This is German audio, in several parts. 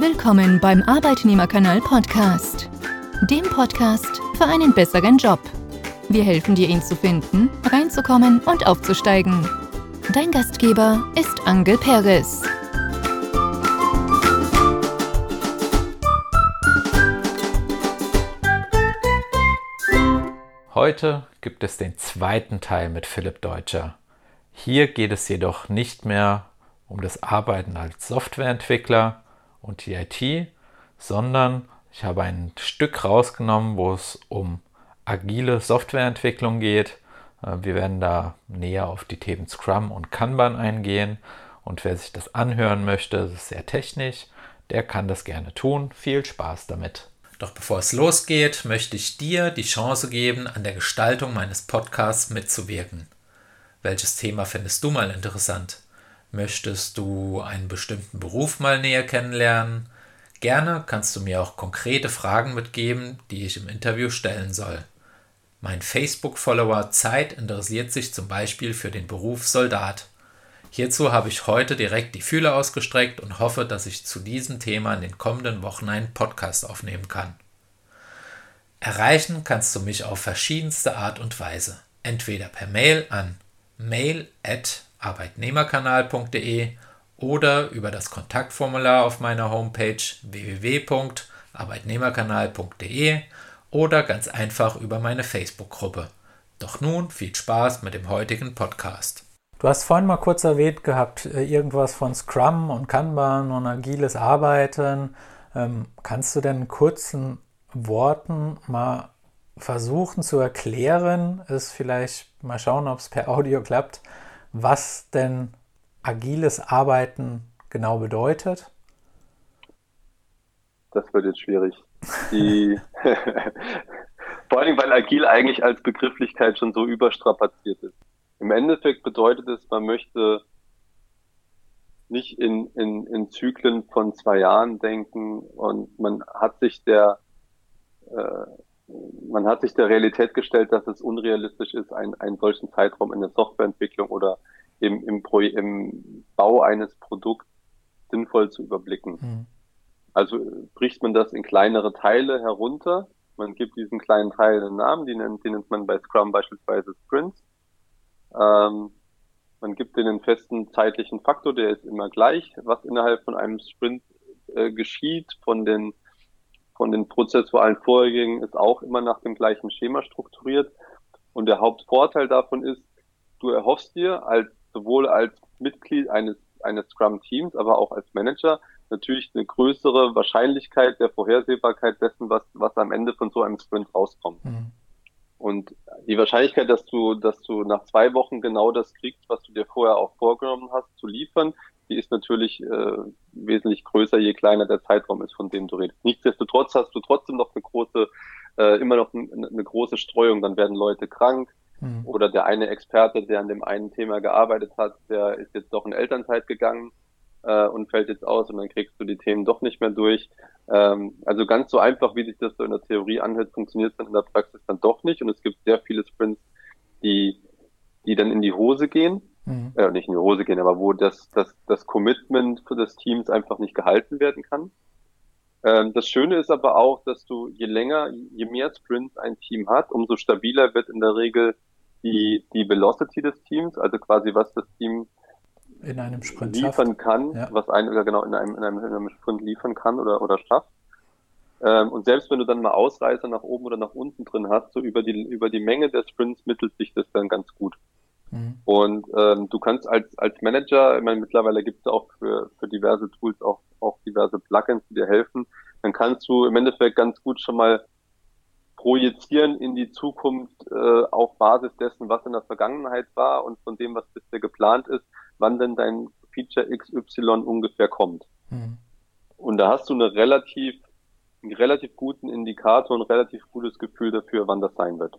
Willkommen beim Arbeitnehmerkanal Podcast, dem Podcast für einen besseren Job. Wir helfen dir, ihn zu finden, reinzukommen und aufzusteigen. Dein Gastgeber ist Angel Perez. Heute gibt es den zweiten Teil mit Philipp Deutscher. Hier geht es jedoch nicht mehr um das Arbeiten als Softwareentwickler und die IT, sondern ich habe ein Stück rausgenommen, wo es um agile Softwareentwicklung geht. Äh, wir werden da näher auf die Themen Scrum und Kanban eingehen. Und wer sich das anhören möchte, das ist sehr technisch, der kann das gerne tun. Viel Spaß damit. Doch bevor es losgeht, möchte ich dir die Chance geben, an der Gestaltung meines Podcasts mitzuwirken. Welches Thema findest du mal interessant? Möchtest du einen bestimmten Beruf mal näher kennenlernen? Gerne kannst du mir auch konkrete Fragen mitgeben, die ich im Interview stellen soll. Mein Facebook-Follower Zeit interessiert sich zum Beispiel für den Beruf Soldat. Hierzu habe ich heute direkt die Fühler ausgestreckt und hoffe, dass ich zu diesem Thema in den kommenden Wochen einen Podcast aufnehmen kann. Erreichen kannst du mich auf verschiedenste Art und Weise. Entweder per Mail an mail@arbeitnehmerkanal.de oder über das Kontaktformular auf meiner Homepage www.arbeitnehmerkanal.de oder ganz einfach über meine Facebook-Gruppe. Doch nun viel Spaß mit dem heutigen Podcast. Du hast vorhin mal kurz erwähnt gehabt, äh, irgendwas von Scrum und Kanban und agiles Arbeiten. Ähm, kannst du denn in kurzen Worten mal versuchen zu erklären, ist vielleicht mal schauen, ob es per Audio klappt, was denn agiles Arbeiten genau bedeutet? Das wird jetzt schwierig. Vor allem, weil agil eigentlich als Begrifflichkeit schon so überstrapaziert ist. Im Endeffekt bedeutet es, man möchte nicht in, in, in Zyklen von zwei Jahren denken und man hat sich der äh, man hat sich der Realität gestellt, dass es unrealistisch ist, einen, einen solchen Zeitraum in der Softwareentwicklung oder im, im, Pro, im Bau eines Produkts sinnvoll zu überblicken. Mhm. Also bricht man das in kleinere Teile herunter. Man gibt diesen kleinen Teilen einen Namen, die nennt, die nennt man bei Scrum beispielsweise Sprints. Ähm, man gibt denen einen festen zeitlichen Faktor, der ist immer gleich, was innerhalb von einem Sprint äh, geschieht, von den von den prozessualen Vorgängen ist auch immer nach dem gleichen Schema strukturiert. Und der Hauptvorteil davon ist, du erhoffst dir als sowohl als Mitglied eines eines Scrum-Teams, aber auch als Manager natürlich eine größere Wahrscheinlichkeit der Vorhersehbarkeit dessen, was, was am Ende von so einem Sprint rauskommt. Mhm. Und die Wahrscheinlichkeit, dass du, dass du nach zwei Wochen genau das kriegst, was du dir vorher auch vorgenommen hast, zu liefern, die ist natürlich äh, wesentlich größer, je kleiner der Zeitraum ist, von dem du redest. Nichtsdestotrotz hast du trotzdem noch eine große, äh, immer noch eine, eine große Streuung. Dann werden Leute krank mhm. oder der eine Experte, der an dem einen Thema gearbeitet hat, der ist jetzt doch in Elternzeit gegangen äh, und fällt jetzt aus und dann kriegst du die Themen doch nicht mehr durch. Ähm, also ganz so einfach, wie sich das so in der Theorie anhört, funktioniert es dann in der Praxis dann doch nicht und es gibt sehr viele Sprints, die, die dann in die Hose gehen mhm. äh, nicht in die Hose gehen, aber wo das, das, das Commitment für das Teams einfach nicht gehalten werden kann. Ähm, das Schöne ist aber auch, dass du je länger, je mehr Sprints ein Team hat, umso stabiler wird in der Regel die, die Velocity des Teams, also quasi was das Team in einem Sprint liefern schafft. kann, ja. was ein oder genau in einem, in einem, in einem Sprint liefern kann oder, oder schafft. Ähm, und selbst wenn du dann mal Ausreißer nach oben oder nach unten drin hast, so über die, über die Menge der Sprints mittelt sich das dann ganz gut. Und ähm, du kannst als, als Manager, ich meine, mittlerweile gibt es auch für, für diverse Tools auch, auch diverse Plugins, die dir helfen, dann kannst du im Endeffekt ganz gut schon mal projizieren in die Zukunft äh, auf Basis dessen, was in der Vergangenheit war und von dem, was bisher geplant ist, wann denn dein Feature XY ungefähr kommt. Mhm. Und da hast du eine relativ, einen relativ guten Indikator und ein relativ gutes Gefühl dafür, wann das sein wird.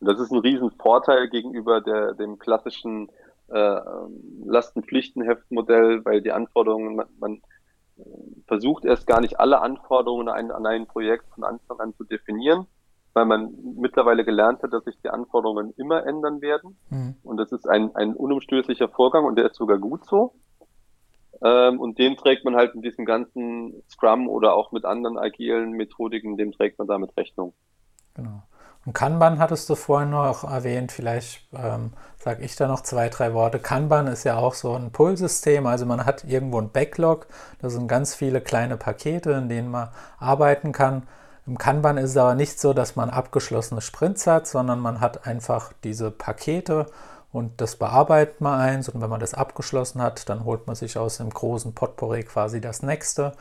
Und das ist ein Riesenvorteil gegenüber der, dem klassischen äh, Lastenpflichtenheftmodell, weil die Anforderungen, man, man versucht erst gar nicht alle Anforderungen an ein, an ein Projekt von Anfang an zu definieren, weil man mittlerweile gelernt hat, dass sich die Anforderungen immer ändern werden. Mhm. Und das ist ein, ein unumstößlicher Vorgang und der ist sogar gut so. Ähm, und dem trägt man halt in diesem ganzen Scrum oder auch mit anderen agilen Methodiken, dem trägt man damit Rechnung. Genau. Und Kanban hattest du vorhin noch erwähnt, vielleicht ähm, sage ich da noch zwei, drei Worte. Kanban ist ja auch so ein Pull-System, also man hat irgendwo ein Backlog, da sind ganz viele kleine Pakete, in denen man arbeiten kann. Im Kanban ist es aber nicht so, dass man abgeschlossene Sprints hat, sondern man hat einfach diese Pakete und das bearbeitet man eins und wenn man das abgeschlossen hat, dann holt man sich aus dem großen Potpourri quasi das nächste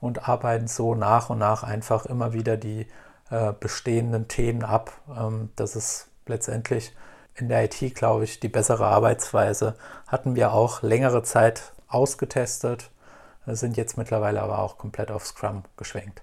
und arbeitet so nach und nach einfach immer wieder die äh, bestehenden Themen ab. Ähm, das ist letztendlich in der IT, glaube ich, die bessere Arbeitsweise. Hatten wir auch längere Zeit ausgetestet, sind jetzt mittlerweile aber auch komplett auf Scrum geschwenkt.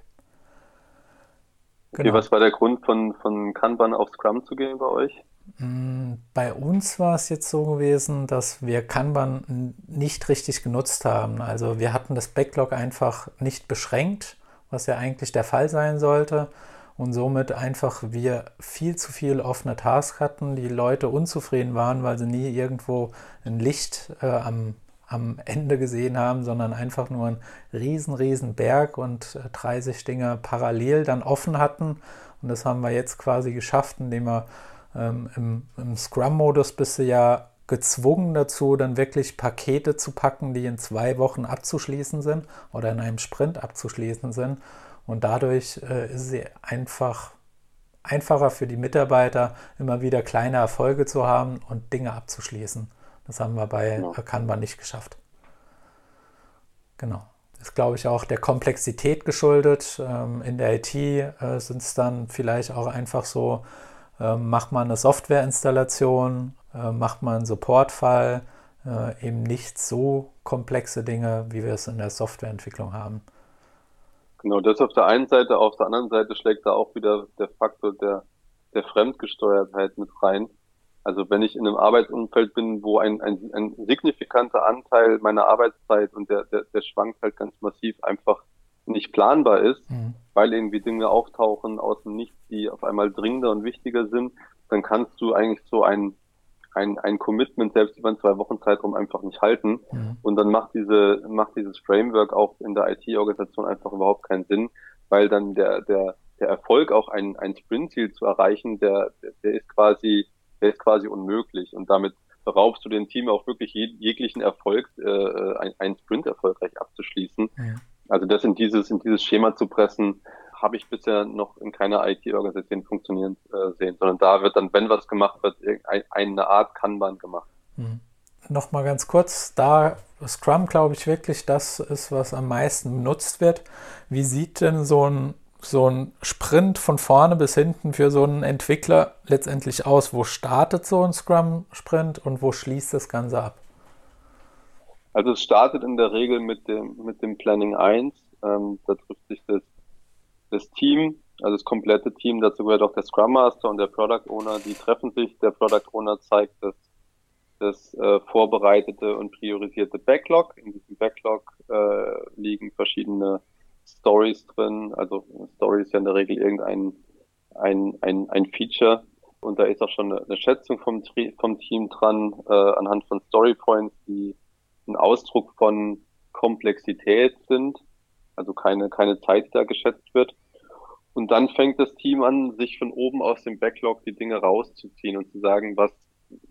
Genau. Okay, was war der Grund von, von Kanban auf Scrum zu gehen bei euch? Mm, bei uns war es jetzt so gewesen, dass wir Kanban nicht richtig genutzt haben. Also wir hatten das Backlog einfach nicht beschränkt, was ja eigentlich der Fall sein sollte und somit einfach wir viel zu viel offene Tasks hatten, die Leute unzufrieden waren, weil sie nie irgendwo ein Licht äh, am, am Ende gesehen haben, sondern einfach nur einen riesen, riesen Berg und äh, 30 Dinge parallel dann offen hatten. Und das haben wir jetzt quasi geschafft, indem wir ähm, im, im Scrum-Modus bist du ja gezwungen dazu, dann wirklich Pakete zu packen, die in zwei Wochen abzuschließen sind oder in einem Sprint abzuschließen sind. Und dadurch äh, ist es einfach einfacher für die Mitarbeiter, immer wieder kleine Erfolge zu haben und Dinge abzuschließen. Das haben wir bei ja. Kanban nicht geschafft. Genau. Das ist, glaube ich, auch der Komplexität geschuldet. Ähm, in der IT äh, sind es dann vielleicht auch einfach so, äh, macht man eine Softwareinstallation, äh, macht man einen Supportfall, äh, eben nicht so komplexe Dinge, wie wir es in der Softwareentwicklung haben. Genau, das auf der einen Seite, auf der anderen Seite schlägt da auch wieder der Faktor der, der Fremdgesteuertheit mit rein. Also wenn ich in einem Arbeitsumfeld bin, wo ein, ein, ein signifikanter Anteil meiner Arbeitszeit und der, der, der schwankt halt ganz massiv einfach nicht planbar ist, mhm. weil irgendwie Dinge auftauchen aus dem Nichts, die auf einmal dringender und wichtiger sind, dann kannst du eigentlich so ein ein, ein Commitment selbst über einen zwei Wochen Zeitraum einfach nicht halten. Mhm. Und dann macht diese, macht dieses Framework auch in der IT-Organisation einfach überhaupt keinen Sinn, weil dann der, der, der Erfolg auch ein, ein Sprintziel zu erreichen, der, der ist quasi, der ist quasi unmöglich. Und damit beraubst du dem Team auch wirklich jeg jeglichen Erfolg, äh, ein, ein Sprint erfolgreich abzuschließen. Mhm. Also das in dieses, in dieses Schema zu pressen, habe ich bisher noch in keiner IT-Organisation funktionieren äh, sehen, sondern da wird dann, wenn was gemacht wird, eine Art Kanban gemacht. Mhm. Nochmal ganz kurz, da Scrum, glaube ich, wirklich das ist, was am meisten benutzt wird. Wie sieht denn so ein, so ein Sprint von vorne bis hinten für so einen Entwickler letztendlich aus? Wo startet so ein Scrum-Sprint und wo schließt das Ganze ab? Also es startet in der Regel mit dem, mit dem Planning 1. Ähm, da trifft sich das das Team, also das komplette Team, dazu gehört auch der Scrum Master und der Product Owner, die treffen sich. Der Product Owner zeigt das, das äh, vorbereitete und priorisierte Backlog. In diesem Backlog äh, liegen verschiedene Stories drin. Also Story ist ja in der Regel irgendein ein, ein, ein Feature. Und da ist auch schon eine, Schätzung vom, vom Team dran, äh, anhand von Story Points, die ein Ausdruck von Komplexität sind also keine, keine Zeit, die da geschätzt wird. Und dann fängt das Team an, sich von oben aus dem Backlog die Dinge rauszuziehen und zu sagen, was,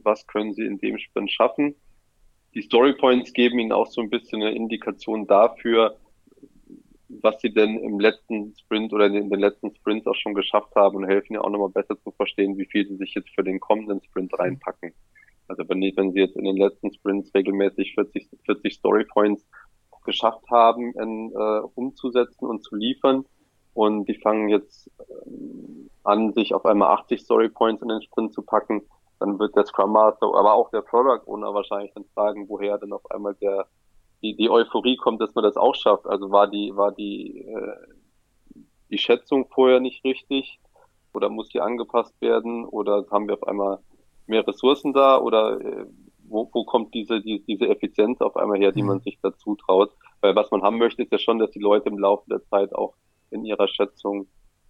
was können sie in dem Sprint schaffen. Die Storypoints geben ihnen auch so ein bisschen eine Indikation dafür, was sie denn im letzten Sprint oder in den letzten Sprints auch schon geschafft haben und helfen ja auch nochmal besser zu verstehen, wie viel sie sich jetzt für den kommenden Sprint reinpacken. Also wenn, wenn sie jetzt in den letzten Sprints regelmäßig 40, 40 Storypoints geschafft haben, in, äh, umzusetzen und zu liefern. Und die fangen jetzt äh, an, sich auf einmal 80 Story Points in den Sprint zu packen. Dann wird der Scrum Master, aber auch der Product Owner wahrscheinlich dann fragen, woher denn auf einmal der die, die Euphorie kommt, dass man das auch schafft. Also war die war die äh, die Schätzung vorher nicht richtig oder muss die angepasst werden oder haben wir auf einmal mehr Ressourcen da oder äh, wo, wo kommt diese, die, diese Effizienz auf einmal her, die mhm. man sich dazu traut? Weil was man haben möchte, ist ja schon, dass die Leute im Laufe der Zeit auch in ihrer Schätzung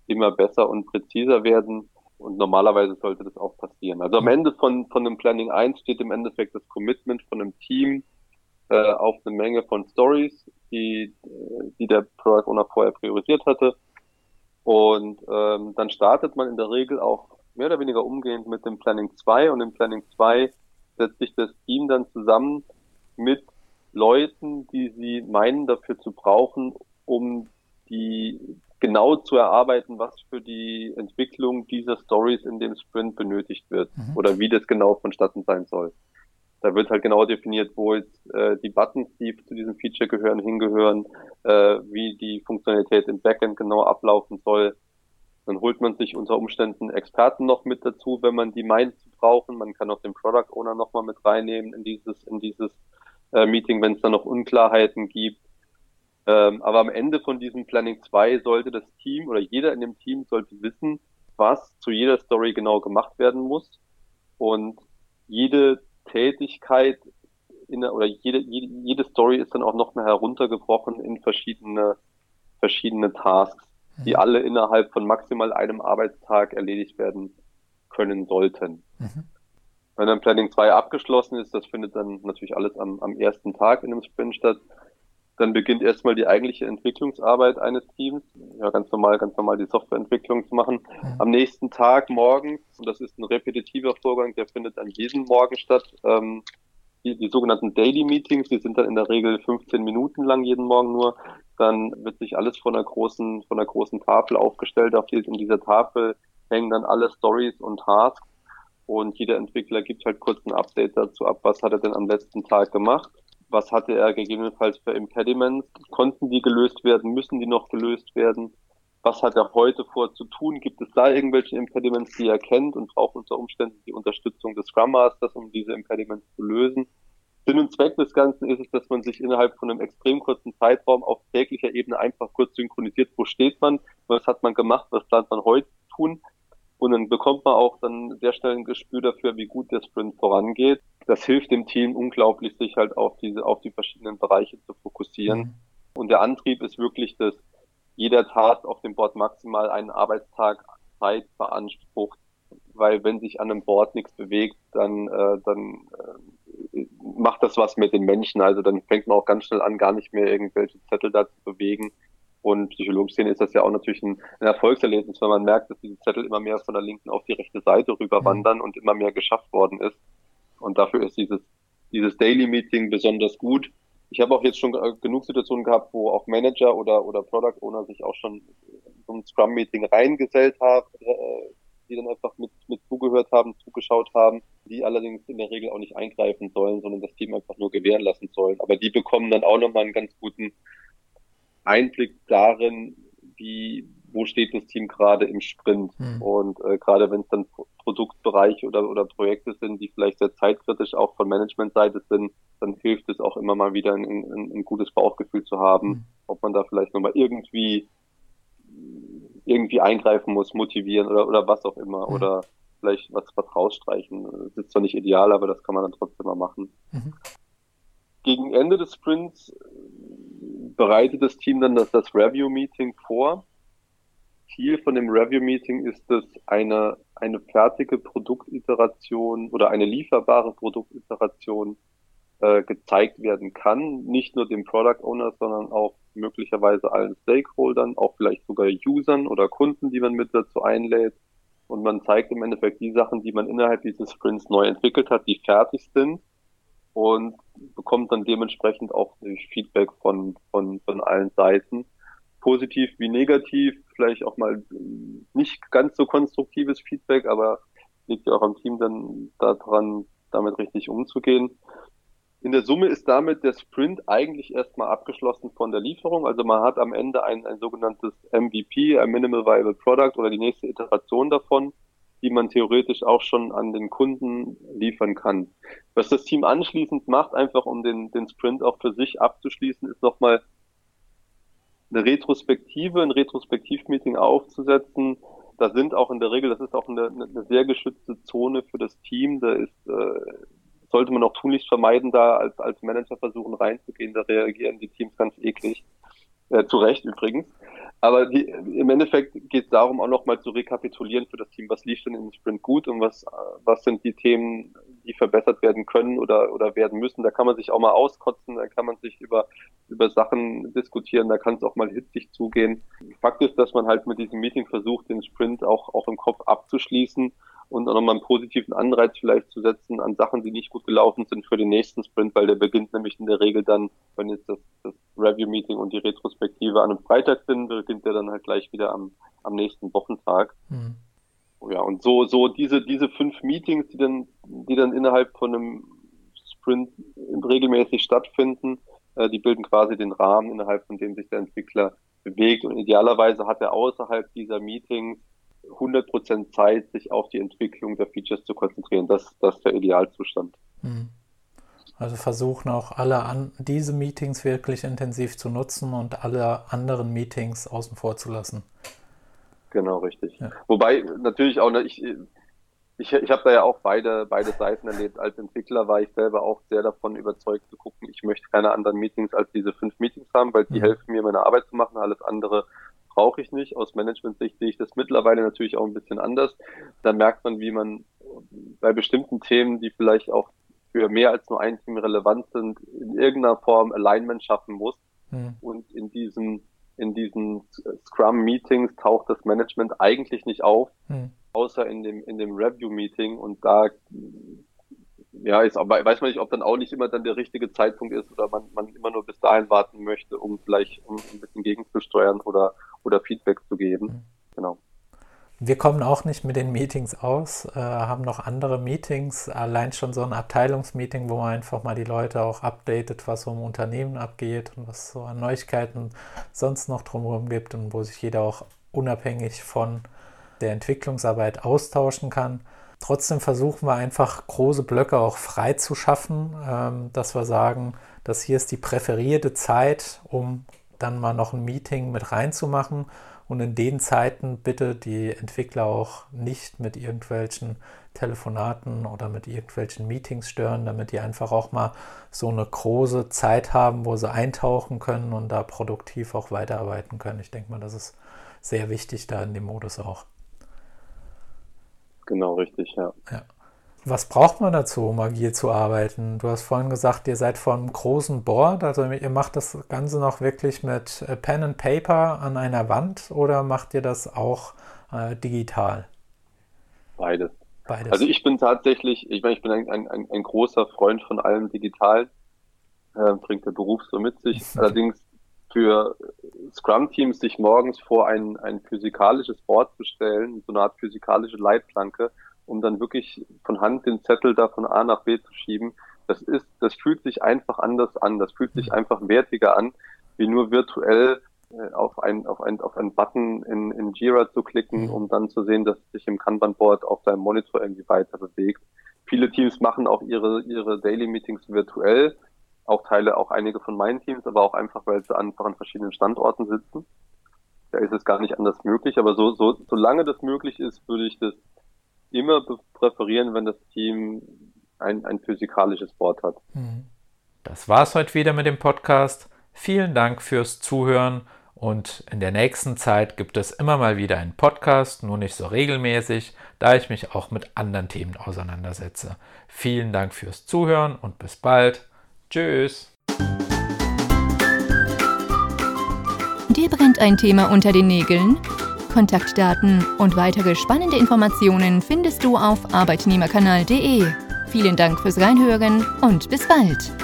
immer besser und präziser werden. Und normalerweise sollte das auch passieren. Also am Ende von, von einem Planning 1 steht im Endeffekt das Commitment von einem Team, äh, auf eine Menge von Stories, die, die der Product Owner vorher priorisiert hatte. Und ähm, dann startet man in der Regel auch mehr oder weniger umgehend mit dem Planning 2 und im Planning 2 setzt sich das Team dann zusammen mit Leuten, die sie meinen dafür zu brauchen, um die genau zu erarbeiten, was für die Entwicklung dieser Stories in dem Sprint benötigt wird mhm. oder wie das genau vonstatten sein soll. Da wird halt genau definiert, wo jetzt äh, die Buttons, die zu diesem Feature gehören, hingehören, äh, wie die Funktionalität im Backend genau ablaufen soll. Dann holt man sich unter Umständen Experten noch mit dazu, wenn man die meint zu brauchen. Man kann auch den Product Owner nochmal mit reinnehmen in dieses, in dieses äh, Meeting, wenn es da noch Unklarheiten gibt. Ähm, aber am Ende von diesem Planning 2 sollte das Team oder jeder in dem Team sollte wissen, was zu jeder Story genau gemacht werden muss. Und jede Tätigkeit in der, oder jede, jede, jede Story ist dann auch noch mehr heruntergebrochen in verschiedene, verschiedene Tasks, die mhm. alle innerhalb von maximal einem Arbeitstag erledigt werden können sollten. Mhm. Wenn dann Planning 2 abgeschlossen ist, das findet dann natürlich alles am, am ersten Tag in einem Sprint statt, dann beginnt erstmal die eigentliche Entwicklungsarbeit eines Teams. Ja, ganz normal, ganz normal die Softwareentwicklung zu machen. Mhm. Am nächsten Tag morgens, und das ist ein repetitiver Vorgang, der findet an jedem Morgen statt, ähm, die, die sogenannten Daily Meetings, die sind dann in der Regel 15 Minuten lang jeden Morgen nur. Dann wird sich alles von einer großen, von einer großen Tafel aufgestellt. Auf in dieser Tafel hängen dann alle Stories und Tasks. Und jeder Entwickler gibt halt kurz ein Update dazu ab, was hat er denn am letzten Tag gemacht was hatte er gegebenenfalls für Impediments? Konnten die gelöst werden? Müssen die noch gelöst werden? Was hat er heute vor zu tun? Gibt es da irgendwelche Impediments, die er kennt und braucht unter Umständen die Unterstützung des Scrum Masters, um diese Impediments zu lösen? Sinn und Zweck des Ganzen ist es, dass man sich innerhalb von einem extrem kurzen Zeitraum auf täglicher Ebene einfach kurz synchronisiert, wo steht man, was hat man gemacht, was plant man heute tun. Und dann bekommt man auch dann sehr schnell ein Gespür dafür, wie gut der Sprint vorangeht das hilft dem Team unglaublich, sich halt auf diese, auf die verschiedenen Bereiche zu fokussieren. Mhm. Und der Antrieb ist wirklich, dass jeder Task auf dem Board maximal einen Arbeitstag Zeit beansprucht, weil wenn sich an einem Board nichts bewegt, dann, äh, dann äh, macht das was mit den Menschen. Also dann fängt man auch ganz schnell an, gar nicht mehr irgendwelche Zettel da zu bewegen. Und psychologisch ist das ja auch natürlich ein, ein, Erfolgserlebnis, wenn man merkt, dass diese Zettel immer mehr von der linken auf die rechte Seite rüberwandern mhm. und immer mehr geschafft worden ist. Und dafür ist dieses, dieses Daily Meeting besonders gut. Ich habe auch jetzt schon genug Situationen gehabt, wo auch Manager oder, oder Product Owner sich auch schon ein Scrum Meeting reingesellt haben, äh, die dann einfach mit, mit zugehört haben, zugeschaut haben, die allerdings in der Regel auch nicht eingreifen sollen, sondern das Team einfach nur gewähren lassen sollen. Aber die bekommen dann auch nochmal einen ganz guten Einblick darin, wie, wo steht das Team gerade im Sprint. Hm. Und äh, gerade wenn es dann Produktbereiche oder, oder Projekte sind, die vielleicht sehr zeitkritisch auch von Managementseite sind, dann hilft es auch immer mal wieder ein, ein, ein gutes Bauchgefühl zu haben, hm. ob man da vielleicht nochmal irgendwie irgendwie eingreifen muss, motivieren oder, oder was auch immer. Mhm. Oder vielleicht was, was rausstreichen. Das ist zwar nicht ideal, aber das kann man dann trotzdem mal machen. Mhm. Gegen Ende des Sprints bereitet das Team dann das, das Review-Meeting vor. Ziel von dem Review-Meeting ist es, eine, eine fertige Produktiteration oder eine lieferbare Produktiteration äh, gezeigt werden kann. Nicht nur dem Product Owner, sondern auch möglicherweise allen Stakeholdern, auch vielleicht sogar Usern oder Kunden, die man mit dazu einlädt. Und man zeigt im Endeffekt die Sachen, die man innerhalb dieses Sprints neu entwickelt hat, die fertig sind und bekommt dann dementsprechend auch Feedback von, von, von allen Seiten positiv wie negativ, vielleicht auch mal nicht ganz so konstruktives Feedback, aber liegt ja auch am Team dann daran, damit richtig umzugehen. In der Summe ist damit der Sprint eigentlich erstmal abgeschlossen von der Lieferung. Also man hat am Ende ein, ein sogenanntes MVP, ein Minimal Viable Product oder die nächste Iteration davon, die man theoretisch auch schon an den Kunden liefern kann. Was das Team anschließend macht, einfach um den, den Sprint auch für sich abzuschließen, ist nochmal eine Retrospektive, ein Retrospektivmeeting aufzusetzen. Da sind auch in der Regel, das ist auch eine, eine sehr geschützte Zone für das Team. Da ist, äh, sollte man auch tunlichst vermeiden, da als, als Manager versuchen reinzugehen. Da reagieren die Teams ganz eklig. Äh, zu Recht übrigens. Aber die, im Endeffekt geht es darum, auch nochmal zu rekapitulieren für das Team, was lief denn im Sprint gut und was, was sind die Themen, die verbessert werden können oder, oder werden müssen. Da kann man sich auch mal auskotzen, da kann man sich über, über Sachen diskutieren, da kann es auch mal hitzig zugehen. Fakt ist, dass man halt mit diesem Meeting versucht, den Sprint auch, auch im Kopf abzuschließen und auch nochmal einen positiven Anreiz vielleicht zu setzen an Sachen, die nicht gut gelaufen sind für den nächsten Sprint, weil der beginnt nämlich in der Regel dann, wenn jetzt das, das Review-Meeting und die Retrospektive an einem Freitag sind, beginnt der dann halt gleich wieder am, am nächsten Wochentag. Mhm. Ja, und so, so diese, diese fünf Meetings, die dann, die dann innerhalb von einem Sprint regelmäßig stattfinden, äh, die bilden quasi den Rahmen, innerhalb von dem sich der Entwickler bewegt. Und idealerweise hat er außerhalb dieser Meetings 100% Zeit, sich auf die Entwicklung der Features zu konzentrieren. Das, das ist der Idealzustand. Hm. Also versuchen auch alle an, diese Meetings wirklich intensiv zu nutzen und alle anderen Meetings außen vor zu lassen. Genau, richtig. Ja. Wobei natürlich auch, ne, ich, ich, ich habe da ja auch beide, beide Seiten erlebt. Als Entwickler war ich selber auch sehr davon überzeugt zu gucken, ich möchte keine anderen Meetings als diese fünf Meetings haben, weil die mhm. helfen mir, meine Arbeit zu machen. Alles andere brauche ich nicht. Aus Management-Sicht sehe ich das mittlerweile natürlich auch ein bisschen anders. Da merkt man, wie man bei bestimmten Themen, die vielleicht auch für mehr als nur ein Team relevant sind, in irgendeiner Form Alignment schaffen muss. Mhm. Und in diesen, in diesen Scrum-Meetings taucht das Management eigentlich nicht auf, mhm. außer in dem, in dem Review-Meeting. Und da ja, ist aber weiß man nicht, ob dann auch nicht immer dann der richtige Zeitpunkt ist oder man, man immer nur bis dahin warten möchte, um vielleicht um ein bisschen gegenzusteuern oder, oder Feedback zu geben. Mhm. Genau. Wir kommen auch nicht mit den Meetings aus, äh, haben noch andere Meetings, allein schon so ein Abteilungsmeeting, wo man einfach mal die Leute auch updatet, was so im Unternehmen abgeht und was so an Neuigkeiten sonst noch drumherum gibt und wo sich jeder auch unabhängig von der Entwicklungsarbeit austauschen kann. Trotzdem versuchen wir einfach große Blöcke auch frei zu schaffen, ähm, dass wir sagen, dass hier ist die präferierte Zeit, um dann mal noch ein Meeting mit reinzumachen. Und in den Zeiten bitte die Entwickler auch nicht mit irgendwelchen Telefonaten oder mit irgendwelchen Meetings stören, damit die einfach auch mal so eine große Zeit haben, wo sie eintauchen können und da produktiv auch weiterarbeiten können. Ich denke mal, das ist sehr wichtig da in dem Modus auch. Genau, richtig, ja. ja. Was braucht man dazu, um agil zu arbeiten? Du hast vorhin gesagt, ihr seid von einem großen Board, also ihr macht das Ganze noch wirklich mit äh, Pen and Paper an einer Wand oder macht ihr das auch äh, digital? Beides. Beides. Also ich bin tatsächlich, ich meine, ich bin ein, ein, ein großer Freund von allem digital, äh, bringt der Beruf so mit sich. Allerdings für Scrum-Teams sich morgens vor ein, ein physikalisches Board zu stellen, so eine Art physikalische Leitplanke, um dann wirklich von Hand den Zettel da von A nach B zu schieben, das ist, das fühlt sich einfach anders an. Das fühlt sich einfach wertiger an, wie nur virtuell äh, auf ein, auf ein, auf einen Button in, in Jira zu klicken, um dann zu sehen, dass es sich im Kanban-Board auf deinem Monitor irgendwie weiter bewegt. Viele Teams machen auch ihre, ihre Daily Meetings virtuell auch Teile, auch einige von meinen Teams, aber auch einfach, weil sie einfach an verschiedenen Standorten sitzen. Da ist es gar nicht anders möglich, aber so, so, solange das möglich ist, würde ich das immer präferieren, wenn das Team ein, ein physikalisches Board hat. Mhm. Das war's heute wieder mit dem Podcast. Vielen Dank fürs Zuhören und in der nächsten Zeit gibt es immer mal wieder einen Podcast, nur nicht so regelmäßig, da ich mich auch mit anderen Themen auseinandersetze. Vielen Dank fürs Zuhören und bis bald. Tschüss. Dir brennt ein Thema unter den Nägeln? Kontaktdaten und weitere spannende Informationen findest du auf arbeitnehmerkanal.de. Vielen Dank fürs Reinhören und bis bald.